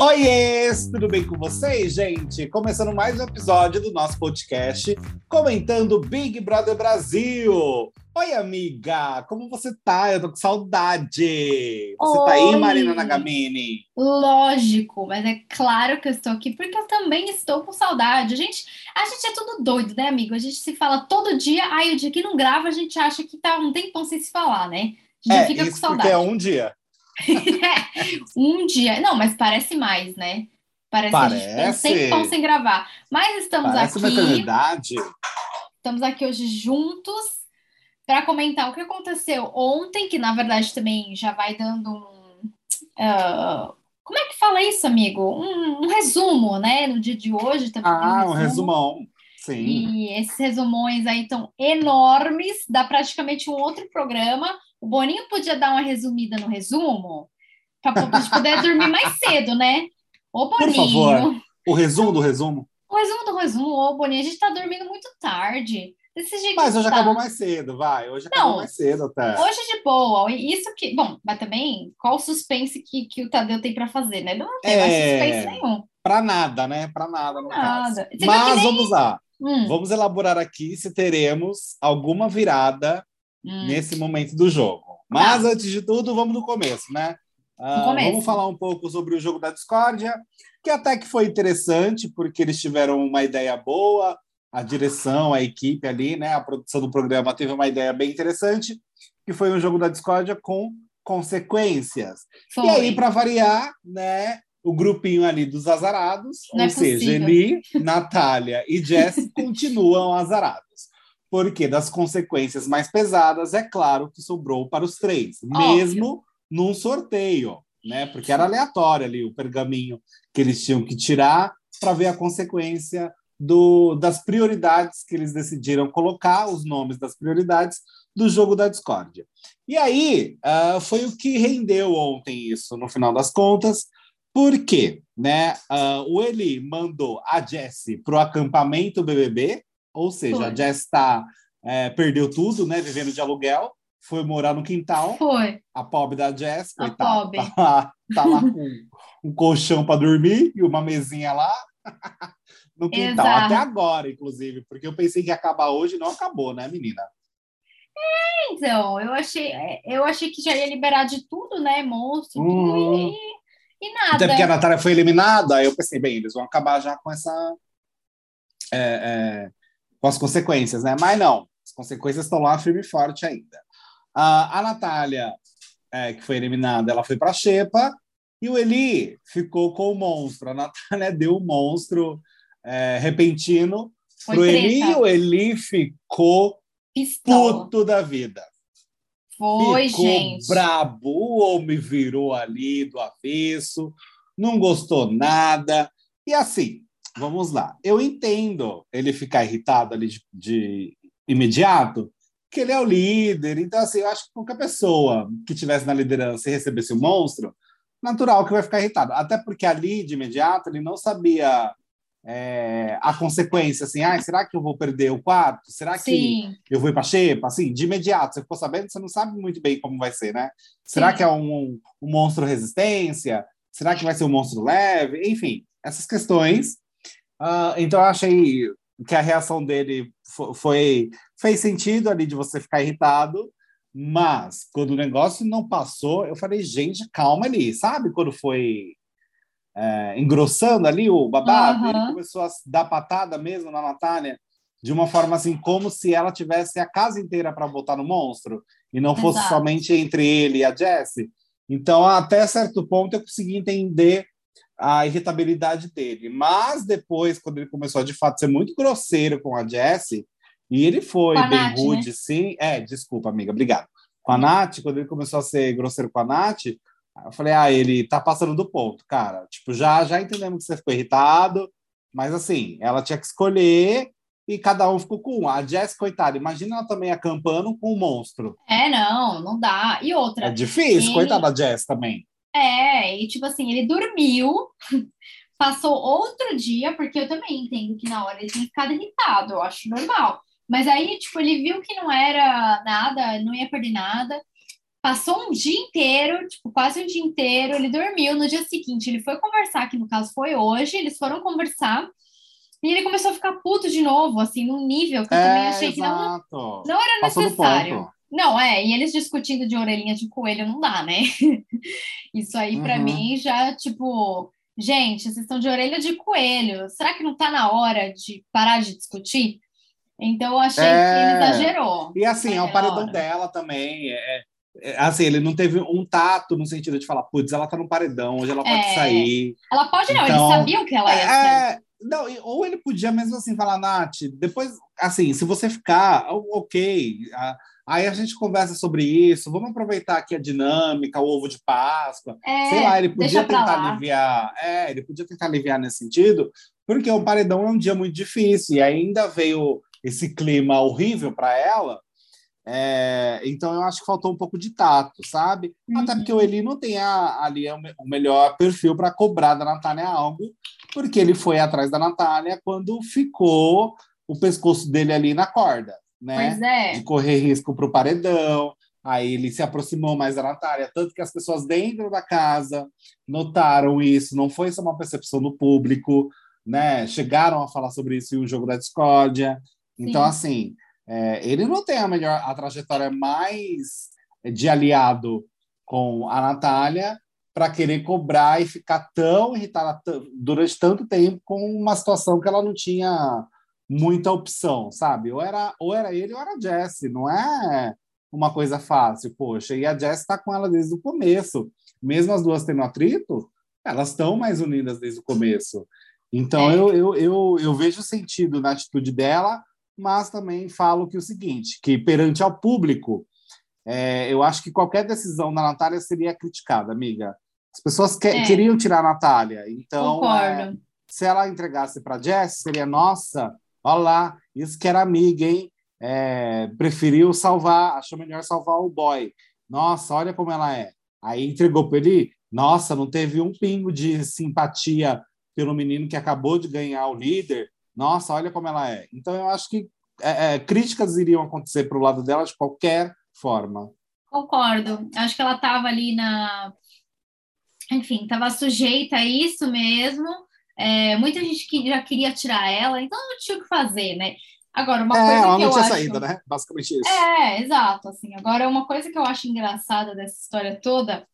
Oiês, tudo bem com vocês, gente? Começando mais um episódio do nosso podcast, comentando Big Brother Brasil. Oi, amiga, como você tá? Eu tô com saudade. Você Oi. tá aí, Marina Nagamini? Lógico, mas é claro que eu estou aqui porque eu também estou com saudade. A gente, a gente é tudo doido, né, amigo? A gente se fala todo dia, aí o dia que não grava, a gente acha que tá um tempão sem se falar, né? A gente É, fica com isso porque saudade. é um dia. Um dia, não, mas parece mais, né? Parece, que a gente um Parece. tempão sem gravar. Mas estamos Parece uma aqui, eternidade. estamos aqui hoje juntos para comentar o que aconteceu ontem, que na verdade também já vai dando um. ah, como é que fala isso, amigo? Um, um resumo, né? No dia de hoje também tem Ah, um resumão. Sim. E esses resumões aí estão enormes, dá praticamente um outro programa. O Boninho podia dar uma resumida no resumo, para a gente poder dormir mais cedo, né? Ô, Por Boninho. favor. O resumo do resumo. O resumo do resumo, ô, Boninho, a gente tá dormindo muito tarde. Desse jeito Mas hoje tá. acabou mais cedo, vai. Hoje acabou Não. mais cedo até. Hoje de boa. Isso que. Bom, mas também, qual o suspense que, que o Tadeu tem para fazer, né? Não tem mais É. suspense nenhum. Pra nada, né? Pra nada, no Nada. Mas nem- vamos lá. Hum, Vamos elaborar aqui se teremos alguma virada hum. nesse momento do jogo. Mas antes de tudo, vamos no começo, né? Ah, No começo. Vamos falar um pouco sobre o jogo da discórdia, que até que foi interessante, porque eles tiveram uma ideia boa, a direção, a equipe ali, né? A produção do programa teve uma ideia bem interessante, que foi um jogo da discórdia com consequências. Foi. E aí, para variar, né? O grupinho ali dos azarados, Não ou é seja. Eli, Natália e Jess continuam azarados. Porque das consequências mais pesadas, é claro que sobrou para os três, Óbvio. mesmo num sorteio, né? Porque era aleatório ali o pergaminho que eles tinham que tirar para ver a consequência do, das prioridades que eles decidiram colocar, os nomes das prioridades do jogo da discórdia. E aí ah, foi o que rendeu ontem isso, no final das contas, porque né, ah, o Eli mandou a Jessie para o acampamento BBB, ou seja, Foi. a Jess tá, eh, perdeu tudo, né, vivendo de aluguel, foi morar no quintal, Foi. a pobre da Jess, A coitada, pobre. tá lá, tá lá com um colchão para dormir e uma mesinha lá no quintal. Exato. Até agora, inclusive, porque eu pensei que ia acabar hoje e não acabou, né, menina? Então, eu achei, eu achei que já ia liberar de tudo, né? Monstro, tudo, Uhum. e, e nada. Até porque a Natália foi eliminada, eu pensei, bem, eles vão acabar já com essa. é, é, com as consequências, né? Mas não, as consequências estão lá firme e forte ainda. A, a Natália, é, que foi eliminada, ela foi para a Xepa e o Eli ficou com o monstro. A Natália deu o monstro é, repentino Foi pro Eli treta. e o Eli ficou Pistola. puto da vida. Foi, Ficou gente. brabo, o homem virou ali do avesso, não gostou nada. E assim, vamos lá. Eu entendo ele ficar irritado ali de, de imediato, que ele é o líder. Então, assim, eu acho que qualquer pessoa que tivesse na liderança e recebesse o monstro, natural que vai ficar irritado. Até porque ali, de imediato, ele não sabia é, a consequência, assim, ah, será que eu vou perder o quarto? Será que Sim, eu vou ir para Xepa, assim, de imediato, você ficou sabendo, você não sabe muito bem como vai ser, né? Será Sim. que é um, um monstro resistência? Será que vai ser um monstro leve? Enfim, essas questões. Ah, então, eu achei que a reação dele fo- foi fez sentido ali de você ficar irritado, mas quando o negócio não passou, eu falei, gente, calma ali, sabe? Quando foi é, engrossando ali o babado, ele Aham. começou a dar patada mesmo na Natália, de uma forma assim, como se ela tivesse a casa inteira para botar no monstro, e não fosse Exato. somente entre ele e a Jessie. Então, até certo ponto, eu consegui entender a irritabilidade dele. Mas depois, quando ele começou a de fato ser muito grosseiro com a Jessie, e ele foi bem Nath, rude, sim. É, desculpa, amiga, obrigado. Com a Nath, quando ele começou a ser grosseiro com a Nath, eu falei, ah, ele tá passando do ponto, cara. Tipo, já, já entendemos que você ficou irritado, mas assim, ela tinha que escolher e cada um ficou com um. A Jess, coitada, imagina ela também acampando com um monstro. É, não, não dá. E outra, É difícil, Ele- coitada da Jess também. é, e tipo assim, ele dormiu, passou outro dia, porque eu também entendo que na hora ele tinha ficado irritado, eu acho normal. Mas aí, tipo, ele viu que não era nada, não ia perder nada. Passou um dia inteiro, tipo, quase um dia inteiro, ele dormiu. No dia seguinte, ele foi conversar, que no caso foi hoje, eles foram conversar. E ele começou a ficar puto de novo, assim, num nível que eu é, também achei exato. que não, não era Passou necessário. Não, é, e eles discutindo de orelhinha de coelho não dá, né? Isso aí, para uhum. mim, já, tipo, gente, vocês estão de orelha de coelho. Será que não tá na hora de parar de discutir? Então, eu achei é... que ele exagerou. E assim, é o paredão dela também. É, é, assim, ele não teve um tato no sentido de falar, putz, ela tá no paredão, hoje ela pode é... sair. Ela pode não, então, eles sabiam que ela ia é, sair. Não, ou ele podia mesmo assim falar, Nath, depois, assim, se você ficar, ok, aí a gente conversa sobre isso, vamos aproveitar aqui a dinâmica, o ovo de Páscoa, é, sei lá, ele podia tentar aliviar, é, ele podia tentar aliviar nesse sentido, porque o paredão é um dia muito difícil, e ainda veio esse clima horrível para ela, é, então eu acho que faltou um pouco de tato, sabe? Uhum. Até porque o Eli não tem a, ali o melhor perfil para cobrar da Natália algo, porque ele foi atrás da Natália quando ficou o pescoço dele ali na corda, né? Pois é. De correr risco para o paredão. Aí ele se aproximou mais da Natália, tanto que as pessoas dentro da casa notaram isso, não foi só uma percepção do público, né? Chegaram a falar sobre isso em um jogo da discórdia. Então, Sim. assim, é, ele não tem a melhor, a trajetória mais de aliado com a Natália para querer cobrar e ficar tão irritada durante tanto tempo com uma situação que ela não tinha muita opção, sabe? Ou era, ou era ele ou era a Jessie, não é uma coisa fácil, poxa. E a Jessie está com ela desde o começo. Mesmo as duas tendo atrito, elas estão mais unidas desde o começo. Então é. eu, eu, eu, eu vejo sentido na atitude dela, mas também falo que o seguinte, que perante ao público, é, eu acho que qualquer decisão da Natália seria criticada, amiga. As pessoas que, é. queriam tirar a Natália, então é, se ela entregasse para Jess, seria nossa, olha lá, isso que era amiga, hein? É, preferiu salvar, achou melhor salvar o boy. Nossa, olha como ela é. Aí entregou para ele, nossa, não teve um pingo de simpatia pelo menino que acabou de ganhar o líder nossa, olha como ela é. Então, eu acho que é, é, críticas iriam acontecer para o lado dela de qualquer forma. Concordo. Acho que ela estava ali na. Enfim, estava sujeita a isso mesmo. É, muita gente que já queria tirar ela, então não tinha o que fazer, né? Agora, uma é, coisa ela que não tinha acho... saída, né? Basicamente isso. É, exato. Assim. Agora, uma coisa que eu acho engraçada dessa história toda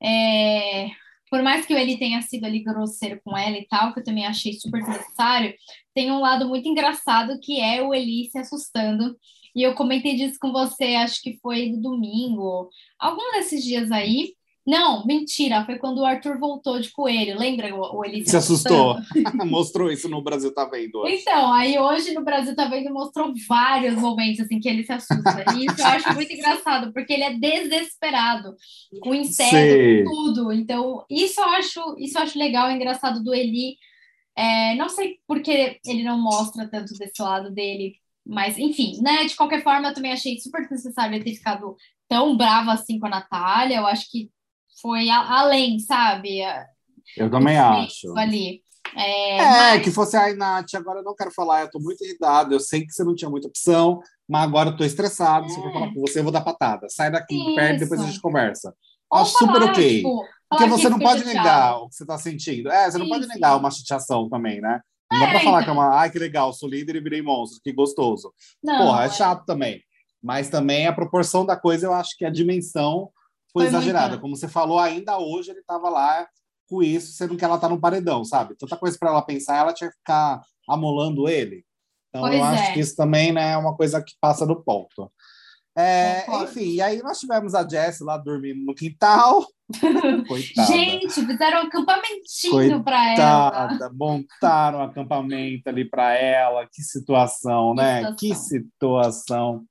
é por mais que ele tenha sido ali grosseiro com ela e tal, que eu também achei super necessário, tem um lado muito engraçado que é o Eli se assustando. E eu comentei disso com você, acho que foi no domingo, algum desses dias aí, não, mentira, foi quando o Arthur voltou de coelho, lembra o Eli se assustou? mostrou isso no Brasil Tá Vendo. Hoje. Então, aí hoje no Brasil Tá Vendo mostrou vários momentos assim que ele se assusta. E isso eu acho muito engraçado, porque ele é desesperado, com inseto, com tudo. Então, isso eu acho, isso eu acho legal, engraçado do Eli. É, não sei porque ele não mostra tanto desse lado dele, mas enfim, né? De qualquer forma, eu também achei super necessário ele ter ficado tão bravo assim com a Natália. Eu acho que foi além, sabe? Eu também acho. Ali. É, é mas... que fosse a Nath, agora eu não quero falar, eu tô muito irritado, eu sei que você não tinha muita opção, mas agora eu tô estressado, é. se eu for falar com você, eu vou dar patada. Sai daqui, Isso. perto, depois a gente conversa. Ou Acho falar, super ok. Tipo, Porque você não pode negar o que você tá sentindo. É, você não pode negar uma chateação também, né? Não é, dá pra falar então. que é uma, ai, que legal, sou líder e virei monstro, que gostoso. Não, Porra, é, é chato também. Mas também a proporção da coisa, eu acho que a dimensão foi, foi exagerada. Como você falou, ainda hoje ele estava lá com isso, sendo que ela está no paredão, sabe? Tanta coisa para ela pensar, ela tinha que ficar amolando ele. Então pois eu acho é. que isso também né, é uma coisa que passa do ponto. É, enfim, e aí nós tivemos a Jess lá dormindo no quintal. Gente, fizeram um acampamentinho para ela. Montaram um acampamento ali para ela. Que situação, que né? Situação. Que situação.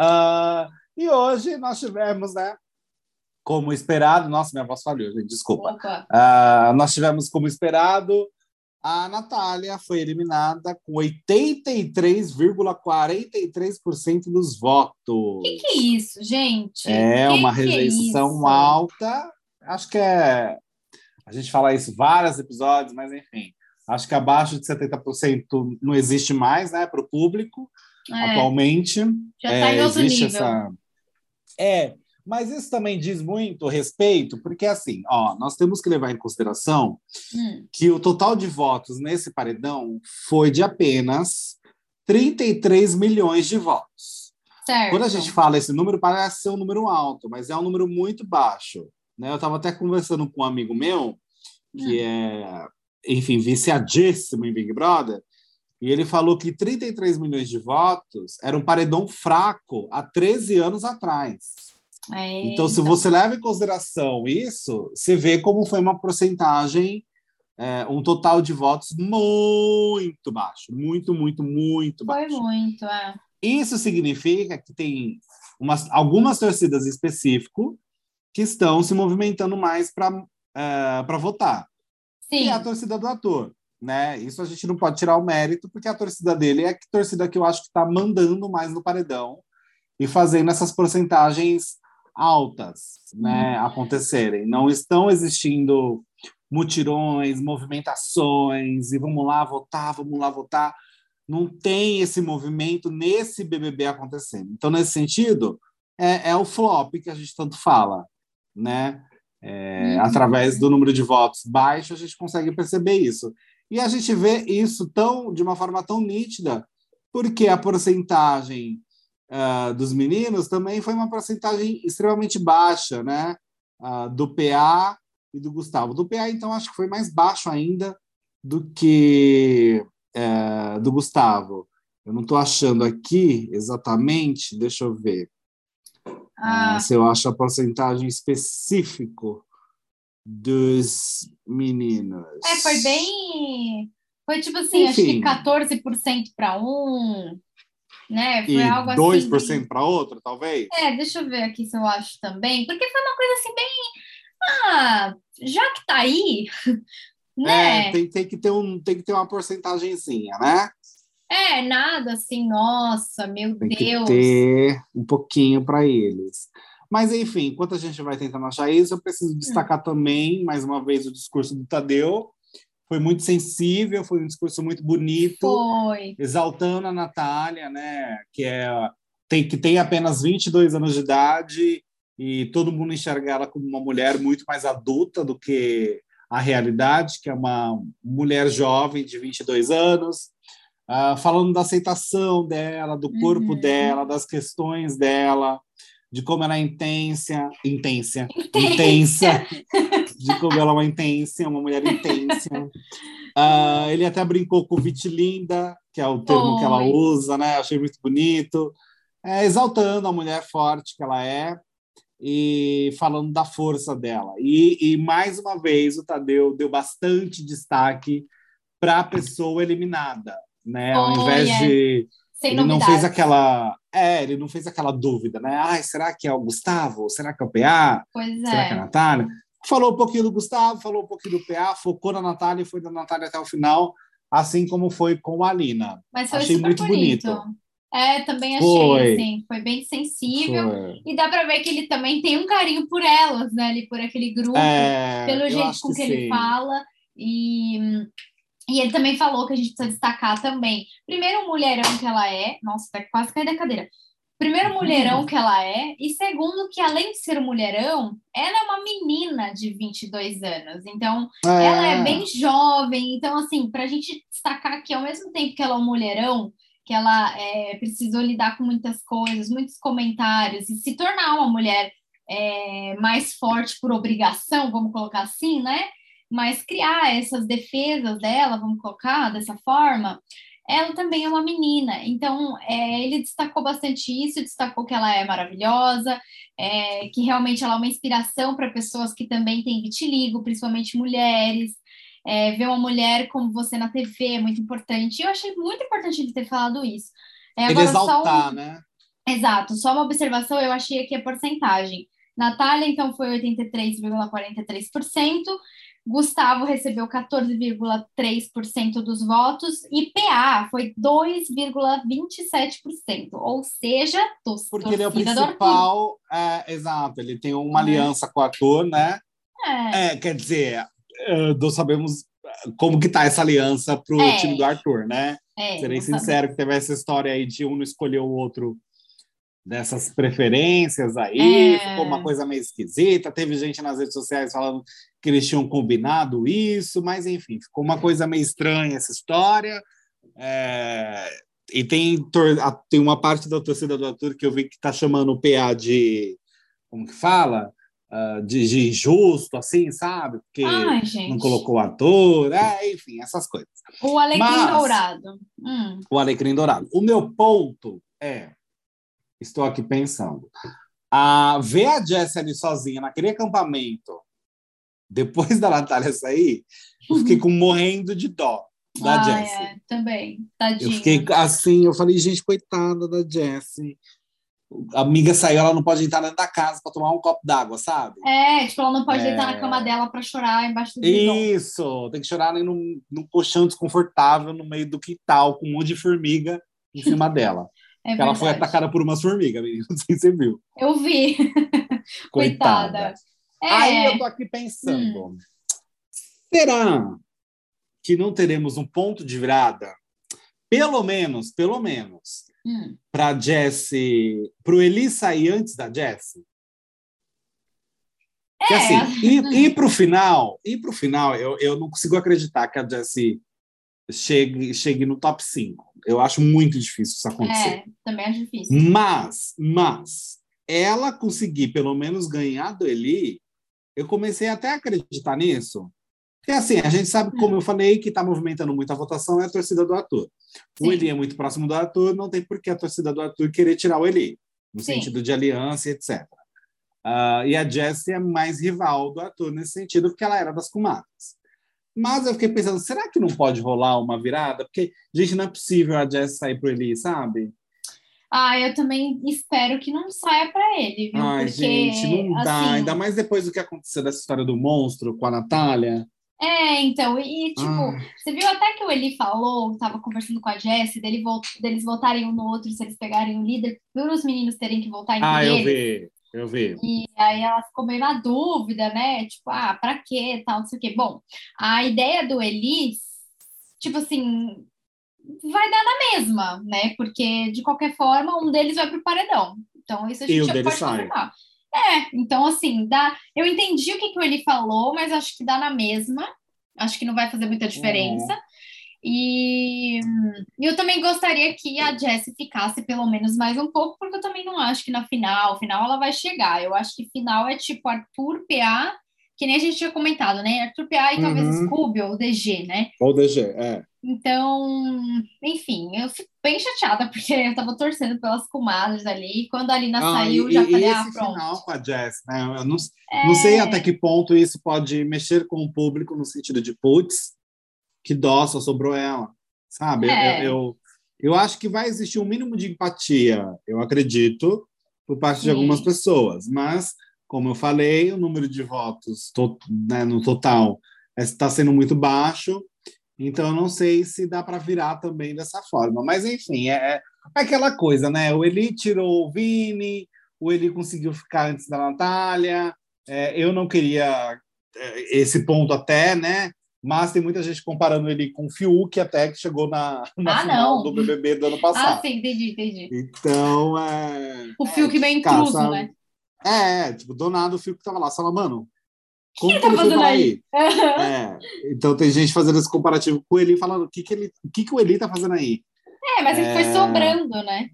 Uh, e hoje nós tivemos, né? Como esperado, nossa, minha voz falhou, gente, desculpa. Uh, nós tivemos como esperado, a Natália foi eliminada com 83,43% dos votos. O que, que, é isso, gente? É que uma que é rejeição é alta. Acho que é. A gente fala isso vários episódios, mas enfim. Acho que abaixo de 70% não existe mais, né, para o público, é. atualmente. Já está é, em outro nível. Essa... É, Mas isso também diz muito respeito, porque assim, ó, nós temos que levar em consideração hum. que o total de votos nesse paredão foi de apenas 33 milhões de votos. Certo. Quando a gente fala esse número, parece ser um número alto, mas é um número muito baixo. Né? Eu estava até conversando com um amigo meu, que hum. é, enfim, viciadíssimo em Big Brother, e ele falou que 33 milhões de votos era um paredão fraco há 13 anos atrás. É, então, se você leva em consideração isso, você vê como foi uma porcentagem, é, um total de votos muito baixo. Muito, muito, muito baixo. Foi muito, é. Isso significa que tem umas, algumas torcidas específicas que estão se movimentando mais para é, votar. Sim. E a torcida do ator. Né? Isso a gente não pode tirar o mérito, porque a torcida dele é a torcida que eu acho que está mandando mais no paredão e fazendo essas porcentagens altas né, uhum. acontecerem. Não estão existindo mutirões, movimentações e vamos lá votar, vamos lá votar. Não tem esse movimento nesse BBB acontecendo. Então, nesse sentido, é, é o flop que a gente tanto fala, né? É, uhum. Através do número de votos baixo, a gente consegue perceber isso. E a gente vê isso tão de uma forma tão nítida, porque a porcentagem uh, dos meninos também foi uma porcentagem extremamente baixa, né? Uh, do PA e do Gustavo. Do PA, então, acho que foi mais baixo ainda do que uh, do Gustavo. Eu não estou achando aqui exatamente, deixa eu ver. Ah. se eu acho a porcentagem específico dos meninos. É, foi bem. Foi tipo assim, Enfim. acho que 14% para um, né? Foi e algo 2% assim. para outro, talvez? É, deixa eu ver aqui se eu acho também, porque foi uma coisa assim bem. Ah, já que tá aí, né? É, tem, tem, que ter um, tem que ter uma porcentagemzinha, né? É, nada assim, nossa, meu tem Deus. Que ter um pouquinho para eles. Mas, enfim, enquanto a gente vai tentando achar isso, eu preciso destacar hum. também, mais uma vez, o discurso do Tadeu, foi muito sensível, foi um discurso muito bonito, foi. exaltando a Natália, né, que é tem que tem apenas 22 anos de idade e todo mundo enxerga ela como uma mulher muito mais adulta do que a realidade, que é uma mulher jovem de 22 anos, uh, falando da aceitação dela, do corpo uhum. dela, das questões dela, de como ela é intensa, intensa, intensa, de como ela é uma intensa, uma mulher intensa. Uh, ele até brincou com vitilinda, que é o termo que ela usa, né? Achei muito bonito. É, exaltando a mulher forte que ela é e falando da força dela. E, e mais uma vez o Tadeu deu bastante destaque para a pessoa eliminada, né? Ao invés é. de Sem ele novidades. não fez aquela é, ele não fez aquela dúvida, né? Ai, será que é o Gustavo? Será que é o PA? Pois será é. que é a Natália? Falou um pouquinho do Gustavo, falou um pouquinho do PA, focou na Natália e foi da Natália até o final, assim como foi com a Alina. Mas foi achei muito bonito. bonito. É, também achei, foi. assim, foi bem sensível. Foi. E dá para ver que ele também tem um carinho por elas, né? Ali, por aquele grupo, é, pelo jeito com que, que ele fala. E e ele também falou que a gente precisa destacar também, primeiro, o mulherão que ela é. Nossa, tá quase caindo da cadeira. Primeiro, o mulherão que ela é. E segundo, que além de ser mulherão, ela é uma menina de 22 anos. Então, é. ela é bem jovem. Então, assim, para a gente destacar que ao mesmo tempo que ela é um mulherão, que ela é, precisou lidar com muitas coisas, muitos comentários, e se tornar uma mulher é, mais forte por obrigação, vamos colocar assim, né? mas criar essas defesas dela, vamos colocar dessa forma, ela também é uma menina. Então, é, ele destacou bastante isso, destacou que ela é maravilhosa, é, que realmente ela é uma inspiração para pessoas que também têm vitiligo, principalmente mulheres. É, ver uma mulher como você na TV é muito importante. Eu achei muito importante ele ter falado isso. É, ele exaltar, um... né? Exato, só uma observação, eu achei aqui a porcentagem. Natália, então, foi 83,43%, Gustavo recebeu 14,3% dos votos e PA foi 2,27%, ou seja, tos, porque ele é o principal, é, exato, ele tem uma é. aliança com o ator, né? É. é quer dizer, eh, não sabemos como que tá essa aliança pro é. time do Arthur, né? É, Serei sincero que teve essa história aí de um não escolher o outro dessas preferências aí, É. ficou uma coisa meio esquisita. Teve gente nas redes sociais falando que eles tinham combinado isso, mas enfim, ficou uma coisa meio estranha essa história. É, E tem, tem uma parte da torcida do Arthur que eu vi que está chamando o PA de. Como que fala? Ah, de, de injusto, assim, sabe? Porque Ai, não colocou o ator, é, enfim, essas coisas. O Alecrim Mas- Dourado. Hum. O Alecrim Dourado. O meu ponto é, estou aqui pensando, a ver a Jessie ali sozinha naquele acampamento, depois da Natália sair, eu fiquei com morrendo de dó da Ah, Jessie. é, também. Eu Tadinha. fiquei assim, eu falei, gente, coitada da Jessie. A amiga saiu, ela não pode entrar dentro da casa para tomar um copo d'água, sabe? É, tipo, ela não pode É. deitar na cama dela pra chorar embaixo do. Isso, tem que chorar ali num, num colchão desconfortável no meio do quintal, com um monte de formiga em cima dela. É Ela foi atacada por umas formigas, menino, não sei se você viu. Eu vi. Coitada. Coitada. Aí É, eu tô aqui pensando, será que não teremos um ponto de virada? Pelo menos, pelo menos, hum, para Jessie, para o Eli sair antes da Jessie? Que É. assim, e, e para o final, e para o final, eu, eu não consigo acreditar que a Jessie chegue, chegue no top 5. Eu acho muito difícil isso acontecer. é, também é difícil. Mas, mas, ela conseguir pelo menos ganhar do Eli, eu comecei até a acreditar nisso. Porque assim, a gente sabe, como eu falei, que está movimentando muito a votação é a torcida do Arthur. Sim. O Eli é muito próximo do Arthur, não tem por que a torcida do Arthur querer tirar o Eli, no Sim. sentido de aliança, etc. Ah, e a Jessie é mais rival do Arthur nesse sentido, porque ela era das comadres. Mas eu fiquei pensando, será que não pode rolar uma virada? Porque, gente, não é possível a Jessie sair pro Eli, sabe? Ah, eu também espero que não saia pra ele, viu? Ai, Porque, gente, não dá. assim, Ainda mais depois do que aconteceu dessa história do monstro com a Natália. É, então, e tipo, Ah. você viu até que o Eli falou, tava conversando com a Jessie, dele vol- deles voltarem um no outro se eles pegarem o líder, por os meninos terem que voltar entre Ah, eu eles. vi, eu vi. E aí ela ficou meio na dúvida, né? Tipo, ah, pra quê, tal, não sei o quê. Bom, a ideia do Eli, tipo assim, vai dar na mesma, né? Porque, de qualquer forma, um deles vai pro paredão. Então, isso a E gente o já pode sai. confirmar. É, então, assim, dá... eu entendi o que, que o Eli falou, mas acho que dá na mesma. Acho que não vai fazer muita diferença. E e eu também gostaria que a Jessie ficasse pelo menos mais um pouco, porque eu também não acho que na final, final ela vai chegar. Eu acho que final é tipo Arthur, PA, que nem a gente tinha comentado, né? Arthur, PA e talvez Uhum. Scooby ou DG, né? Ou DG, é. Então, enfim, eu fico bem chateada, porque eu tava torcendo pelas comadres ali, e quando a Alina Ah, saiu, e, já e falei, esse ah, pronto. final com a Jess, né? Eu não, É, não sei até que ponto isso pode mexer com o público no sentido de, putz, que dó, só sobrou ela, sabe? Eu- É. Eu, eu, eu acho que vai existir um mínimo de empatia, eu acredito, por parte de Sim. algumas pessoas, mas, como eu falei, o número de votos to- né, no total está sendo muito baixo, então eu não sei se dá para virar também dessa forma. Mas, enfim, é, é aquela coisa, né? O Eli tirou o Vini, o Eli conseguiu ficar antes da Natália, é, eu não queria é, esse ponto até, né? Mas tem muita gente comparando ele com o Fiuk, até que chegou na, na Ah, final não. do BBB do ano Ah, passado. sim, entendi, entendi. Então, é... O Fiuk meio cara, intruso, sabe? né? É, tipo, do nada o Fiuk tava lá, fala, mano, como que que, tá ele foi aí? É, então tem gente fazendo esse comparativo com o Eli, falando o que, que, ele, o que, que o Eli tá fazendo aí. É, mas ele foi É. sobrando, né?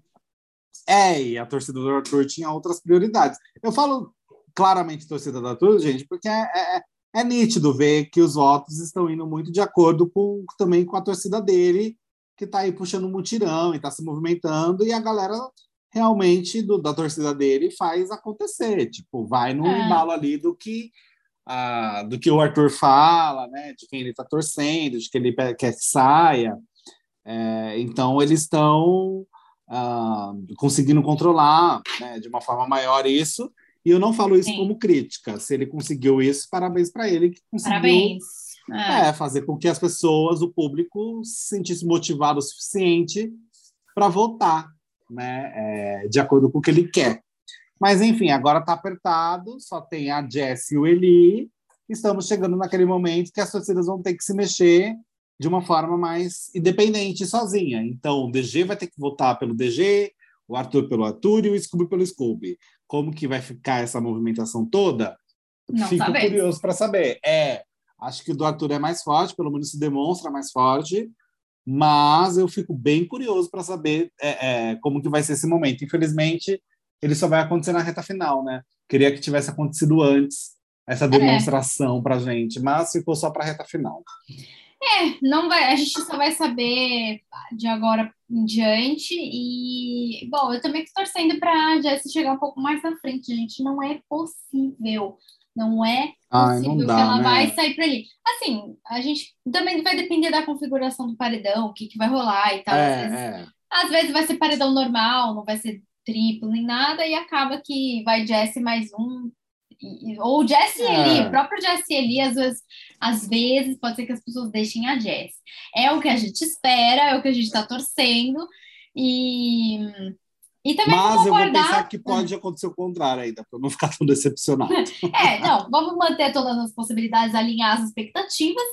É, e a torcida do Arthur tinha outras prioridades. Eu falo claramente torcida do Arthur, gente, porque é, é, é nítido ver que os votos estão indo muito de acordo com também com a torcida dele, que está aí puxando um mutirão e está se movimentando, e a galera realmente do, da torcida dele faz acontecer, tipo, vai no É. embalo ali do que ah, do que o Arthur fala, né, de quem ele está torcendo, de que ele quer que saia. É, então eles estão ah, conseguindo controlar né, de uma forma maior isso. E eu não falo isso Sim. como crítica. Se ele conseguiu isso, parabéns para ele que conseguiu Parabéns. É. é, fazer com que as pessoas, o público, se sentisse motivado o suficiente para votar, né, é, de acordo com o que ele quer. Mas, enfim, agora está apertado, só tem a Jess e o Eli. Estamos chegando naquele momento que as torcidas vão ter que se mexer de uma forma mais independente sozinha. Então, o DG vai ter que votar pelo DG, o Arthur pelo Arthur e o Scooby pelo Scooby. Como que vai ficar essa movimentação toda? Não Fico sabemos. curioso para saber. É, acho que o do Arthur é mais forte, pelo menos se demonstra mais forte, mas eu fico bem curioso para saber é, é, como que vai ser esse momento. Infelizmente, ele só vai acontecer na reta final, né? Queria que tivesse acontecido antes essa demonstração para gente, mas ficou só para a reta final. É, não vai, a gente só vai saber de agora em diante. E, bom, eu também estou torcendo para a Jessie chegar um pouco mais na frente, gente. Não é possível. Não é Ai, possível não dá, que ela né? vai sair para ali. Assim, a gente também vai depender da configuração do paredão, o que, que vai rolar e tal. Às vezes, É, é. às vezes vai ser paredão normal, não vai ser triplo nem nada, e acaba que vai Jessie mais um. e- ou Jessie e É. Eli, o próprio Jessie e Eli, às vezes, às vezes pode ser que as pessoas deixem a Jessie. É o que a gente espera, é o que a gente está torcendo, e, e também Mas vamos eu vou aguardar. pensar que pode acontecer o contrário ainda, para não ficar tão decepcionado. É, não, vamos manter todas as possibilidades, alinhar as expectativas,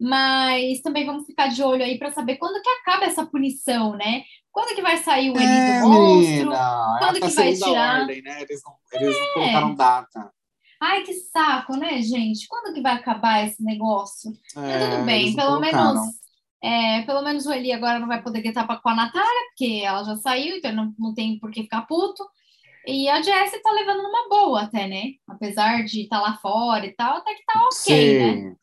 mas também vamos ficar de olho aí para saber quando que acaba essa punição, né? Quando que vai sair o Eli É, do monstro? menina, Quando é que a vai tirar? ordem, né? Eles não, eles não colocaram data. Ai, que saco, né, gente? Quando que vai acabar esse negócio? Mas É, tudo bem, pelo colocaram. menos, é, pelo menos o Eli agora não vai poder gritar pra- com a Natália, porque ela já saiu, então não, não tem por que ficar puto. E a Jessie tá levando numa boa até, né? Apesar de estar lá fora e tal, até que tá ok, né? Sim.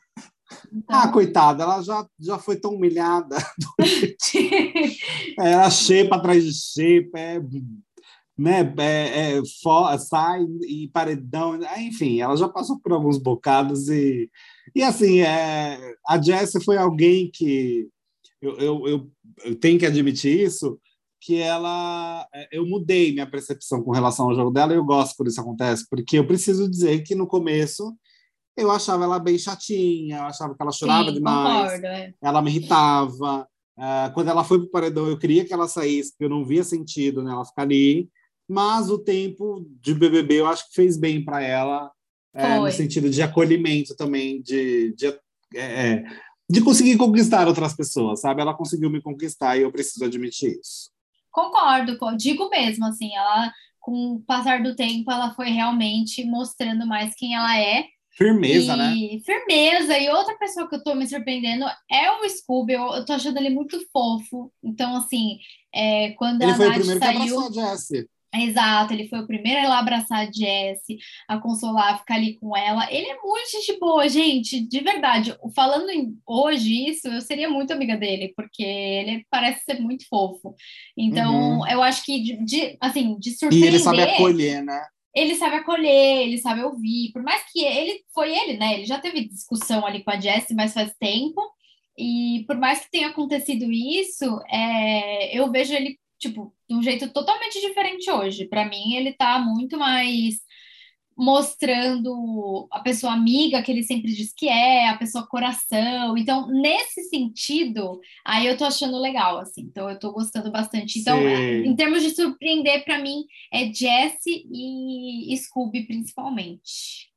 Então, Ah, coitada, ela já, já foi tão humilhada. Ela xepa atrás de xepa, é, né, é, é, fo- sai e paredão, enfim, ela já passou por alguns bocados e, e assim, é, a Jessie foi alguém que eu, eu, eu, eu tenho que admitir isso, que ela é, eu mudei minha percepção com relação ao jogo dela e eu gosto quando isso acontece, porque eu preciso dizer que no começo eu achava ela bem chatinha, eu achava que ela chorava sim, demais concordo, é. ela me irritava. Ah, quando ela foi para o paredão, eu queria que ela saísse, porque eu não via sentido nela ficar ali. Mas o tempo de BBB eu acho que fez bem para ela, é, no sentido de acolhimento também, de, de, é, é, de conseguir conquistar outras pessoas, sabe? Ela conseguiu me conquistar e eu preciso admitir isso. Concordo, co- digo mesmo, assim, ela, com o passar do tempo, ela foi realmente mostrando mais quem ela é. Firmeza, e né? firmeza. E outra pessoa que eu tô me surpreendendo é o Scooby. Eu, eu tô achando ele muito fofo. Então, assim, é, quando Ele a foi o Nath primeiro que abraçou a Jessie. Exato, ele foi o primeiro a ir lá abraçar a Jessie, a consolar, a ficar ali com ela. Ele é muito gente boa, gente, de verdade. Falando em- hoje isso, eu seria muito amiga dele, porque ele parece ser muito fofo. Então, Uhum. eu acho que, de, de- assim, de E surpreender, ele sabe acolher, né? ele sabe acolher, ele sabe ouvir. Por mais que ele, foi ele, né? Ele já teve discussão ali com a Jessie, mas faz tempo. E por mais que tenha acontecido isso, é, eu vejo ele, tipo, de um jeito totalmente diferente hoje. Para mim, ele tá muito mais mostrando a pessoa amiga que ele sempre diz que é, a pessoa coração. Então, nesse sentido, aí eu tô achando legal, assim. Então, eu tô gostando bastante. Então, Sim. em termos de surpreender, para mim, é Jessie e Scooby, principalmente.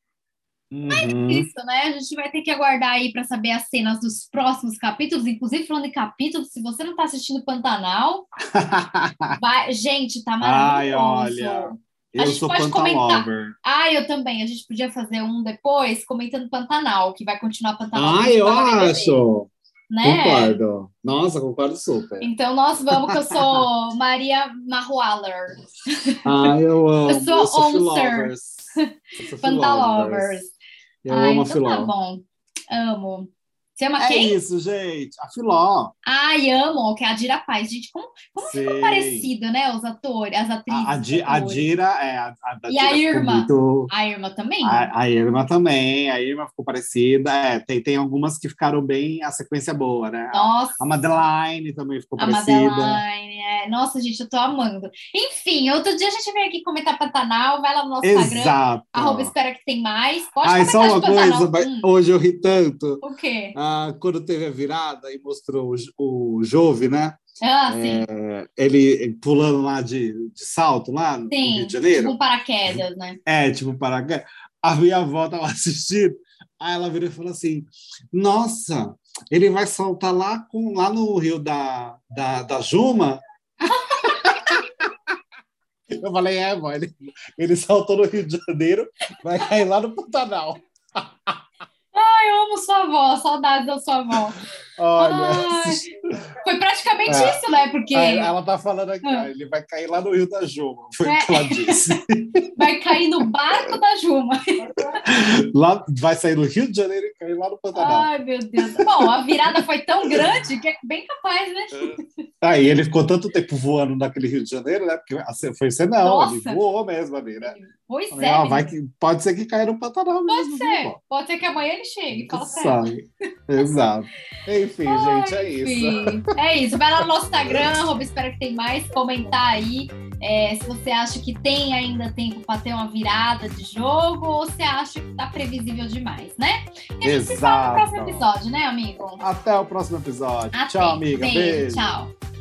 Uhum. Isso, né? A gente vai ter que aguardar aí para saber as cenas dos próximos capítulos. Inclusive, falando em capítulos, se você não tá assistindo Pantanal, vai... gente, tá Ai, maravilhoso. olha. A gente sou pode comentar. Ah, eu também. A gente podia fazer um depois comentando Pantanal, que vai continuar Pantanal. Ai, eu acho. Né? Concordo. Nossa, concordo super. Então nós vamos, que eu sou Maria Marwaller. Ai, eu amo. Eu sou. Eu sou Pantalovers. Eu Ai, amo a então Filó. tá bom. Amo. Você ama É quem? isso, gente. A Filó. Ai, amo, que é a Dira Paz. Gente, como, como ficou parecido, né? Os atores, as atrizes. A, a, a. Dira é a, a E a Dira ficou Irma? muito- A Irma também? A, a Irma também, a Irma ficou parecida. É, tem, tem algumas que ficaram bem, a sequência boa, né? Nossa. A Madeline também ficou A parecida. Madeline, é. Nossa, gente, eu tô amando. Enfim, outro dia a gente vem aqui comentar Pantanal, vai lá no nosso Instagram, Exato. arroba espera que tem mais. Pode Ai, só uma coisa, Hum, hoje eu ri tanto. o quê? Ah, quando teve a virada e mostrou o, o Jove, né? Ah, sim. É, ele pulando lá de, de salto lá no sim. Rio de Janeiro. Tipo paraquedas, né? É, tipo, para A minha avó tava assistindo. Aí ela virou e falou assim: Nossa, ele vai saltar lá, com, lá no rio da, da, da Juma. Eu falei, é, mãe, ele, ele saltou no Rio de Janeiro, vai cair lá no Pantanal. Eu amo sua avó, saudades da sua avó. Olha, foi praticamente É. isso, né? Porque ela tá falando aqui, Ah. ele vai cair lá no Rio da Juma, foi o É. que ela disse. vai cair no barco da Juma. Lá, vai sair do Rio de Janeiro e cair lá no Pantanal. Ai, meu Deus. Bom, a virada foi tão grande que é bem capaz, né? Aí ele ficou tanto tempo voando naquele Rio de Janeiro, né? Porque assim, foi ser não, ele Nossa. voou mesmo ali, né? Pois é. ah, menino. vai que, pode ser que caia no Pantanal Pode mesmo. ser. viu? Pode ser que amanhã ele chegue fala. Sabe? Exato. Enfim, gente, é isso. Enfim, é isso. Vai lá no nosso Instagram, arroba, espero que tem mais. Comentar aí é, se você acha que tem ainda tempo para ter uma virada de jogo ou se acha que tá previsível demais, né? E a gente se fala no próximo Exato. episódio, né, amigo? Até o próximo episódio. Até. Tchau, amiga. Beijo, Beijo. Tchau.